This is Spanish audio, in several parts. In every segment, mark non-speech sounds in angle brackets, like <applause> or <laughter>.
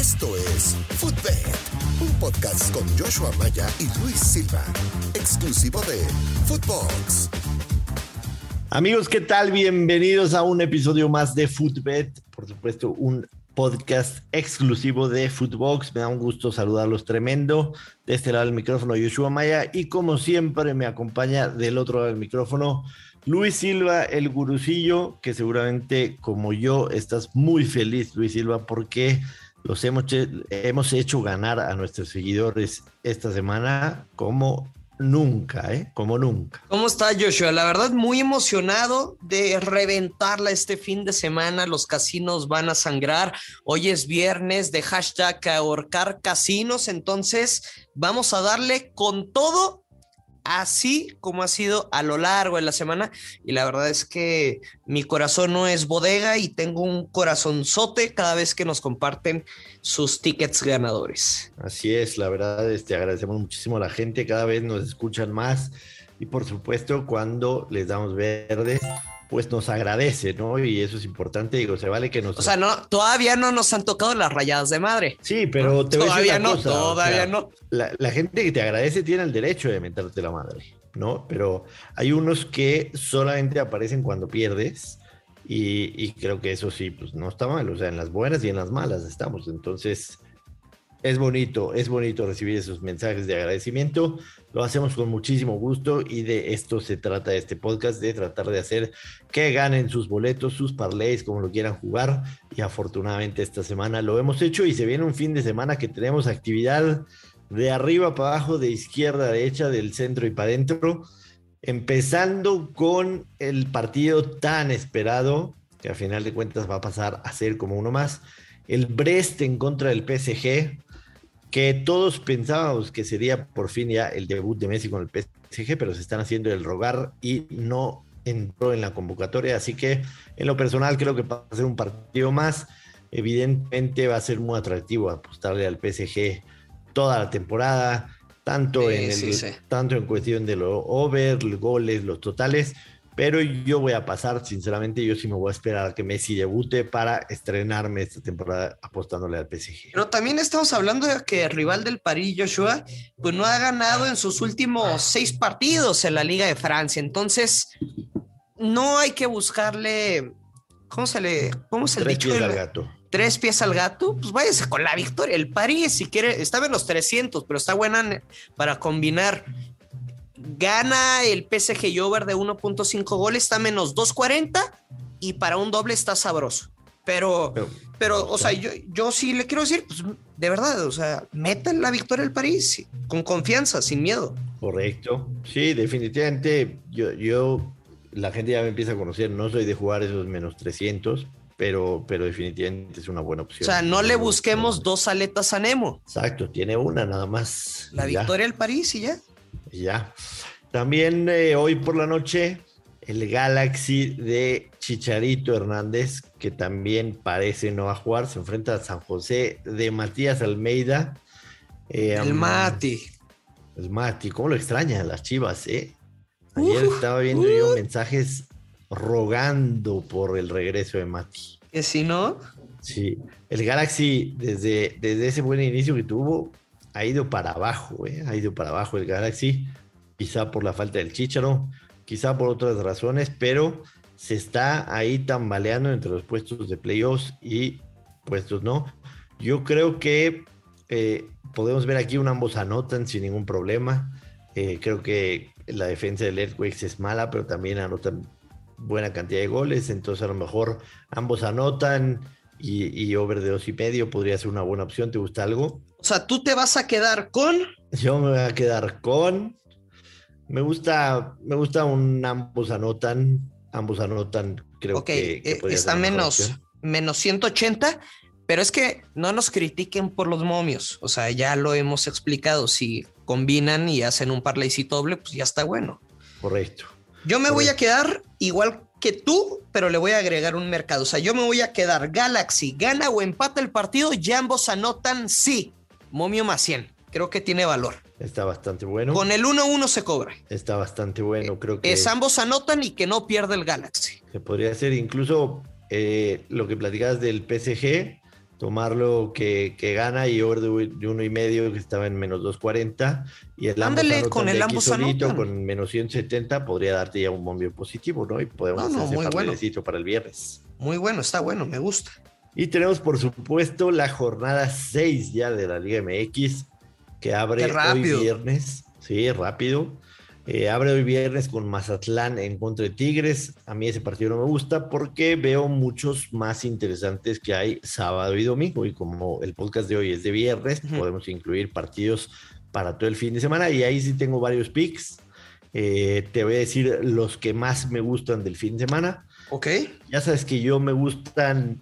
Esto es Footbed, un podcast con Joshua Maya y Luis Silva, exclusivo de Footbox. Amigos, ¿qué tal? Bienvenidos a un episodio más de Footbed. Por supuesto, un podcast exclusivo de Footbox. Me da un gusto saludarlos tremendo. De este lado del micrófono, Joshua Maya. Y como siempre, me acompaña del otro lado del micrófono, Luis Silva, el gurucillo, que seguramente, como yo, estás muy feliz, Luis Silva, porque los hemos, hemos hecho ganar a nuestros seguidores esta semana como nunca, ¿eh? Como nunca. ¿Cómo está Joshua? La verdad, muy emocionado de reventarla este fin de semana. Los casinos van a sangrar. Hoy es viernes de hashtag ahorcar casinos. Entonces, vamos a darle con todo así como ha sido a lo largo de la semana. Y la verdad es que mi corazón no es bodega y tengo un corazonzote cada vez que nos comparten sus tickets ganadores. Así es, la verdad, este, agradecemos muchísimo a la gente, cada vez nos escuchan más y por supuesto cuando les damos verde pues nos agradece, ¿no? Y eso es importante, digo, se vale que nos... O sea, no, todavía no nos han tocado las rayadas de madre. Sí, pero te voy a decir no, cosa, todavía no. La, la, gente que te agradece tiene el derecho de mentarte la madre, ¿no? Pero hay unos que solamente aparecen cuando pierdes y, y creo que eso sí, pues no está mal, o sea, en las buenas y en las malas estamos, entonces es bonito, es bonito recibir esos mensajes de agradecimiento. Lo hacemos con muchísimo gusto y de esto se trata este podcast, de tratar de hacer que ganen sus boletos, sus parlays, como lo quieran jugar. Y afortunadamente esta semana lo hemos hecho y se viene un fin de semana que tenemos actividad de arriba para abajo, de izquierda a derecha, del centro y para adentro. Empezando con el partido tan esperado, que a final de cuentas va a pasar a ser como uno más, el Brest en contra del PSG que todos pensábamos que sería por fin ya el debut de Messi con el PSG, pero se están haciendo el rogar y no entró en la convocatoria, así que en lo personal creo que va a ser un partido más. Evidentemente va a ser muy atractivo apostarle al PSG toda la temporada, tanto, en, el, sí, sí. tanto en cuestión de los over, los goles, los totales, pero yo voy a pasar, sinceramente, yo sí me voy a esperar a que Messi debute para estrenarme esta temporada apostándole al PSG. Pero también estamos hablando de que el rival del París, Joshua, pues no ha ganado en sus últimos seis partidos en la Liga de Francia. Entonces, no hay que buscarle. ¿Cómo se le.? ¿Cómo se le Tres pies al gato. Tres pies al gato, pues váyase con la victoria. El París, si quiere, estaba en los 300, pero está buena para combinar gana el PSG y over de 1.5 goles, está menos 2.40 y para un doble está sabroso. Pero, pero, pero o sea, yo, yo sí le quiero decir, pues, de verdad, o sea, metan la victoria al París con confianza, sin miedo. Correcto. Sí, definitivamente, yo, yo, la gente ya me empieza a conocer, no soy de jugar esos menos 300, pero, pero definitivamente es una buena opción. O sea, no le busquemos dos aletas a Nemo. Exacto, tiene una nada más. La victoria al París y ya. Ya. También eh, hoy por la noche, el Galaxy de Chicharito Hernández, que también parece no va a jugar, se enfrenta a San José de Matías Almeida. Eh, el Mati. El Mati, ¿cómo lo extraña las chivas, eh? Ayer uh, estaba viendo uh. yo mensajes rogando por el regreso de Mati. ¿Que si no? Sí, el Galaxy desde, desde ese buen inicio que tuvo ha ido para abajo, ¿eh? ha ido para abajo el Galaxy, quizá por la falta del Chicharo, quizá por otras razones, pero se está ahí tambaleando entre los puestos de playoffs y puestos no. Yo creo que eh, podemos ver aquí un ambos anotan sin ningún problema. Eh, creo que la defensa del Earthquakes es mala, pero también anotan buena cantidad de goles, entonces a lo mejor ambos anotan y, y over de dos y medio podría ser una buena opción. ¿Te gusta algo? O sea, tú te vas a quedar con. Yo me voy a quedar con. Me gusta, me gusta un ambos anotan. Ambos anotan, creo okay, que, que está menos, menos 180, pero es que no nos critiquen por los momios. O sea, ya lo hemos explicado. Si combinan y hacen un parlaycito doble, pues ya está bueno. Correcto. Yo me Correcto. voy a quedar igual que tú, pero le voy a agregar un mercado. O sea, yo me voy a quedar Galaxy, gana o empata el partido y ambos anotan sí. Momio más 100. Creo que tiene valor. Está bastante bueno. Con el 1-1 se cobra. Está bastante bueno, creo que. Es ambos anotan y que no pierde el Galaxy. Se podría hacer incluso eh, lo que platicabas del PSG. tomarlo que, que gana y over de, uno y medio que estaba en menos 240 y el ambos con el ambos solito, con menos 170 podría darte ya un bombio positivo, ¿no? Y podemos no, hacer ese para el viernes. Muy bueno, está bueno, me gusta. Y tenemos por supuesto la jornada 6 ya de la Liga MX que abre hoy viernes, sí, rápido. Eh, abre hoy viernes con Mazatlán en contra de Tigres. A mí ese partido no me gusta porque veo muchos más interesantes que hay sábado y domingo. Y como el podcast de hoy es de viernes, podemos incluir partidos para todo el fin de semana. Y ahí sí tengo varios picks. Eh, te voy a decir los que más me gustan del fin de semana. Ok. Ya sabes que yo me gustan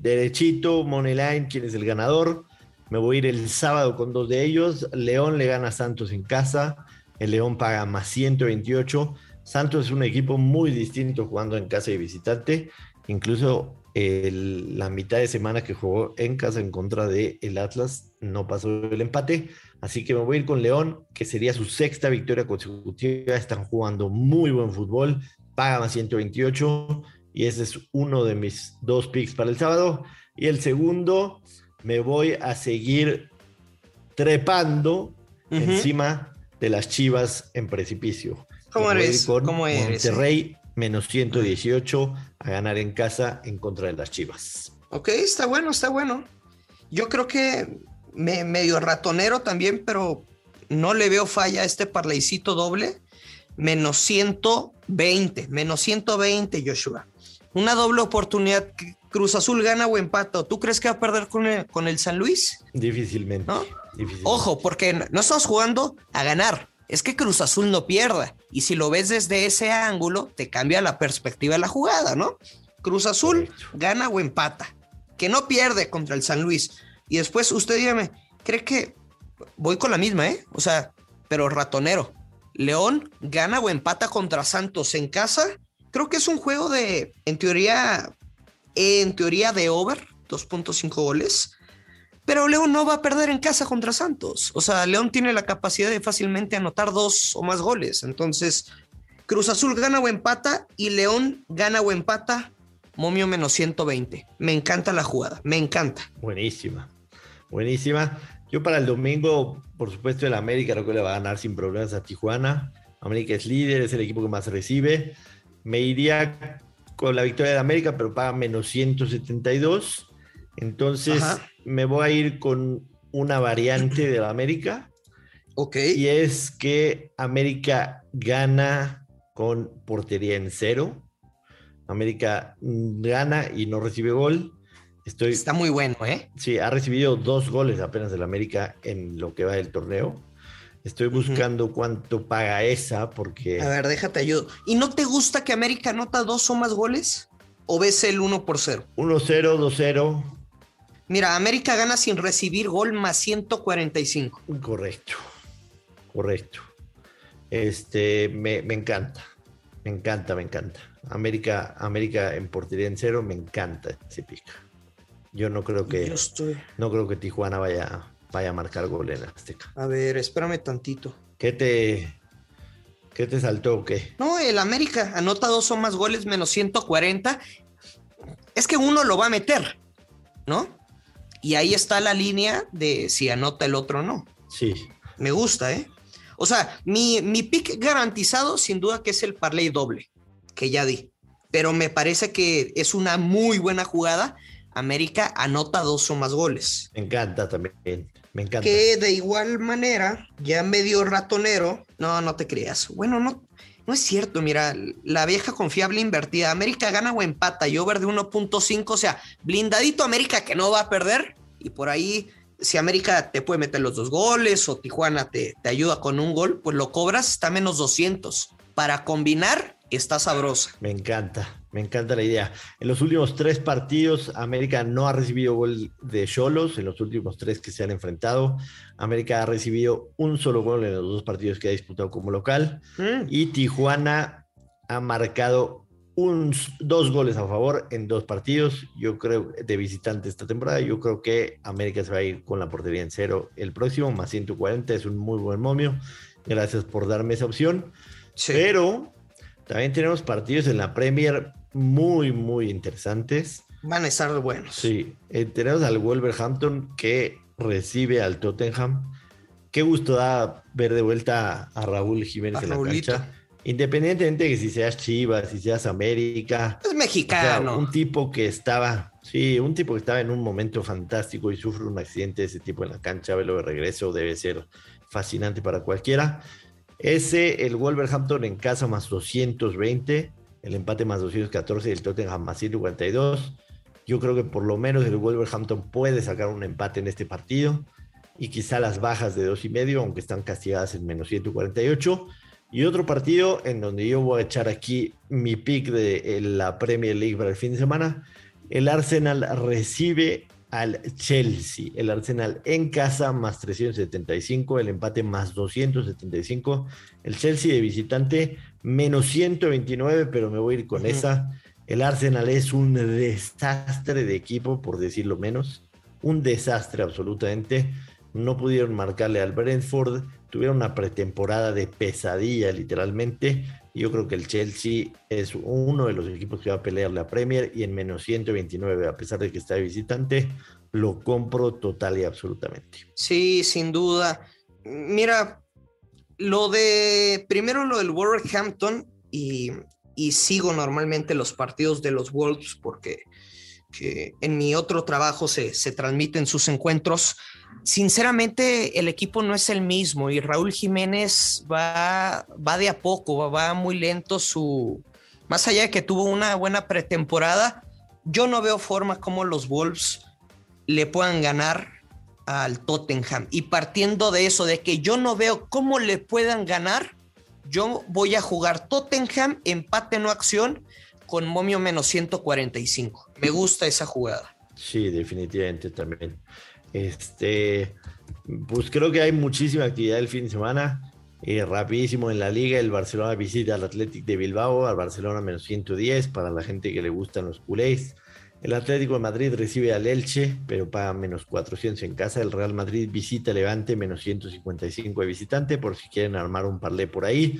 derechito, Moneyline, quién es el ganador. Me voy a ir el sábado con dos de ellos. León le gana a Santos en casa. El León paga más 128. Santos es un equipo muy distinto jugando en casa y visitante. Incluso la mitad de semana que jugó en casa en contra de el Atlas no pasó el empate. Así que me voy a ir con León, que sería su sexta victoria consecutiva. Están jugando muy buen fútbol. Paga más 128. Y ese es uno de mis dos picks para el sábado. Y el segundo, me voy a seguir trepando encima de las Chivas en precipicio. ¿Cómo eres? ¿Cómo eres? Monterrey menos 118 a ganar en casa en contra de las Chivas. Ok, está bueno, está bueno. Yo creo que me, medio ratonero también, pero no le veo falla a este parlaycito doble. Menos 120, menos 120, Joshua. Una doble oportunidad. Cruz Azul gana o empata. ¿Tú crees que va a perder con el, con el San Luis? Difícilmente. ¿No? Ojo, porque no estamos jugando a ganar. Es que Cruz Azul no pierda. Y si lo ves desde ese ángulo, te cambia la perspectiva de la jugada, ¿no? Cruz Azul gana o empata. Que no pierde contra el San Luis. Y después usted dígame, ¿cree que voy con la misma, eh? O sea, pero ratonero. León gana o empata contra Santos en casa. Creo que es un juego de, en teoría, en teoría de over, 2.5 goles. Pero León no va a perder en casa contra Santos. O sea, León tiene la capacidad de fácilmente anotar dos o más goles. Entonces, Cruz Azul gana o empata y León gana o empata. Momio menos 120. Me encanta la jugada, me encanta. Buenísima, buenísima. Yo para el domingo, por supuesto, el América creo que le va a ganar sin problemas a Tijuana. América es líder, es el equipo que más recibe. Me iría con la victoria de América, pero paga menos 172. Entonces, me voy a ir con una variante de la América. Ok. Y es que América gana con portería en cero. América gana y no recibe gol. Estoy, Está muy bueno, ¿eh? Sí, ha recibido dos goles apenas del América en lo que va del torneo. Estoy buscando cuánto paga esa porque... A ver, déjate ayudo. ¿Y no te gusta que América anota dos o más goles? ¿O ves el 1 por 0? 1-0, 2-0. Mira, América gana sin recibir gol más 145. Correcto, correcto. Este, me, encanta, me encanta, me encanta. América, América en portería en cero, me encanta ese pica. Yo no creo que, no creo que Tijuana vaya, vaya a marcar gol en Azteca. A ver, espérame tantito. ¿Qué te, qué te saltó o qué? No, el América anota dos o más goles menos 140. Es que uno lo va a meter, ¿no? Y ahí está la línea de si anota el otro o no. Sí. Me gusta, ¿eh? O sea, mi, mi pick garantizado sin duda que es el parlay doble, que ya di. Pero me parece que es una muy buena jugada. América anota dos o más goles. Me encanta también. Me encanta. Que de igual manera, ya medio ratonero. No, no te creas. Bueno, no, no es cierto, mira, la vieja confiable invertida. América gana o empata y over de 1.5, o sea, blindadito América que no va a perder. Y por ahí, si América te puede meter los dos goles o Tijuana te, te ayuda con un gol, pues lo cobras, está menos 200. Para combinar, está sabrosa. Me encanta. Me encanta la idea. En los últimos tres partidos, América no ha recibido gol de Cholos, en los últimos tres que se han enfrentado. América ha recibido un solo gol en los dos partidos que ha disputado como local. Mm. Y Tijuana ha marcado dos goles a favor en dos partidos. Yo creo, de visitante esta temporada, yo creo que América se va a ir con la portería en cero el próximo, más 140. Es un muy buen momio. Gracias por darme esa opción. Pero también tenemos partidos en la Premier muy, muy interesantes. Van a estar buenos. Sí, eh, tenemos al Wolverhampton que recibe al Tottenham. Qué gusto da ver de vuelta a Raúl Jiménez en la cancha. Independientemente de que si seas Chivas, si seas América. Es mexicano. un tipo que estaba, sí, un tipo que estaba en un momento fantástico y sufre un accidente de ese tipo en la cancha, verlo de regreso debe ser fascinante para cualquiera. Ese, el Wolverhampton en casa más 220, el empate más 214 y el Tottenham más 142. Yo creo que por lo menos el Wolverhampton puede sacar un empate en este partido y quizá las bajas de dos y medio, aunque están castigadas en menos 148. Y otro partido en donde yo voy a echar aquí mi pick de la Premier League para el fin de semana. El Arsenal recibe al Chelsea. El Arsenal en casa más 375, el empate más 275. El Chelsea de visitante menos 129, pero me voy a ir con esa. El Arsenal es un desastre de equipo, por decirlo menos. Un desastre absolutamente. No pudieron marcarle al Brentford. Tuvieron una pretemporada de pesadilla, literalmente. Yo creo que el Chelsea es uno de los equipos que va a pelear la Premier y en menos 129, a pesar de que está de visitante, lo compro total y absolutamente. Sí, sin duda. Mira, lo de, primero lo del Wolverhampton y, y sigo normalmente los partidos de los Wolves porque que en mi otro trabajo se, se transmiten sus encuentros sinceramente el equipo no es el mismo y Raúl Jiménez va, va de a poco, va, muy lento su... Más allá de que tuvo una buena pretemporada, yo no veo forma como los Wolves le puedan ganar al Tottenham. Y partiendo de eso, de que yo no veo cómo le puedan ganar, yo voy a jugar Tottenham, empate no acción, con momio menos 145. Me gusta esa jugada. Sí, definitivamente también. Este, pues creo que hay muchísima actividad el fin de semana. Eh, rapidísimo en la liga, el Barcelona visita al Athletic de Bilbao, al Barcelona menos 110 para la gente que le gustan los culés. El Atlético de Madrid recibe al Elche, pero paga menos 400 en casa. El Real Madrid visita Levante, menos 155 de visitante, por si quieren armar un parlé por ahí.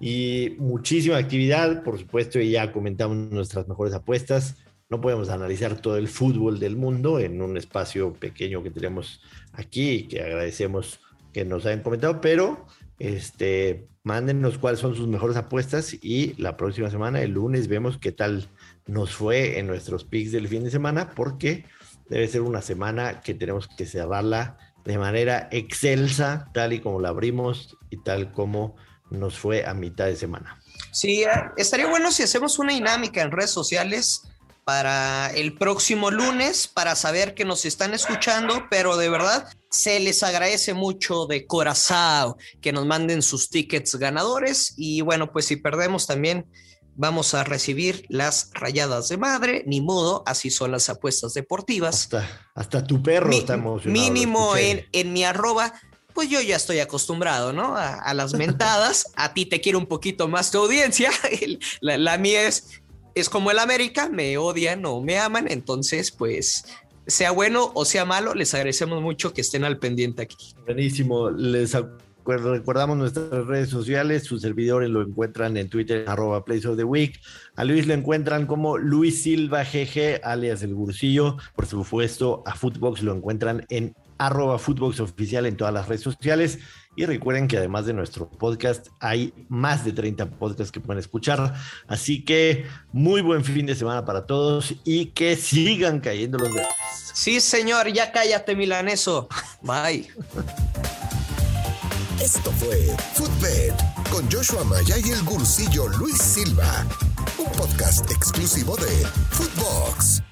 Y muchísima actividad, por supuesto, y ya comentamos nuestras mejores apuestas no podemos analizar todo el fútbol del mundo en un espacio pequeño que tenemos aquí y que agradecemos que nos hayan comentado, pero este, mándenos cuáles son sus mejores apuestas y la próxima semana, el lunes, vemos qué tal nos fue en nuestros picks del fin de semana, porque debe ser una semana que tenemos que cerrarla de manera excelsa, tal y como la abrimos y tal como nos fue a mitad de semana. Sí, eh, estaría bueno si hacemos una dinámica en redes sociales para el próximo lunes para saber que nos están escuchando, pero de verdad se les agradece mucho de corazón que nos manden sus tickets ganadores y bueno, pues si perdemos también vamos a recibir las rayadas de madre, ni modo, así son las apuestas deportivas. Hasta, tu perro está emocionado. Mínimo en, en mi arroba pues yo ya estoy acostumbrado, ¿no? A, las <laughs> mentadas. A ti te quiero un poquito más tu audiencia. <laughs> la, la, mía es es como el América, me odian o me aman, entonces pues sea bueno o sea malo, les agradecemos mucho que estén al pendiente aquí. Buenísimo, les recordamos nuestras redes sociales, sus servidores lo encuentran en Twitter, arroba Place of the Week. A Luis lo encuentran como Luis Silva GG, alias El Bursillo. Por supuesto, a Footbox lo encuentran en arroba Footbox Oficial en todas las redes sociales. Y recuerden que además de nuestro podcast, hay más de 30 podcasts que pueden escuchar. Así que muy buen fin de semana para todos y que sigan cayendo los dedos. Sí, señor, ya cállate, milaneso. Bye. Esto fue Footbed con Joshua Maya y el gursillo Luis Silva, un podcast exclusivo de Footbox.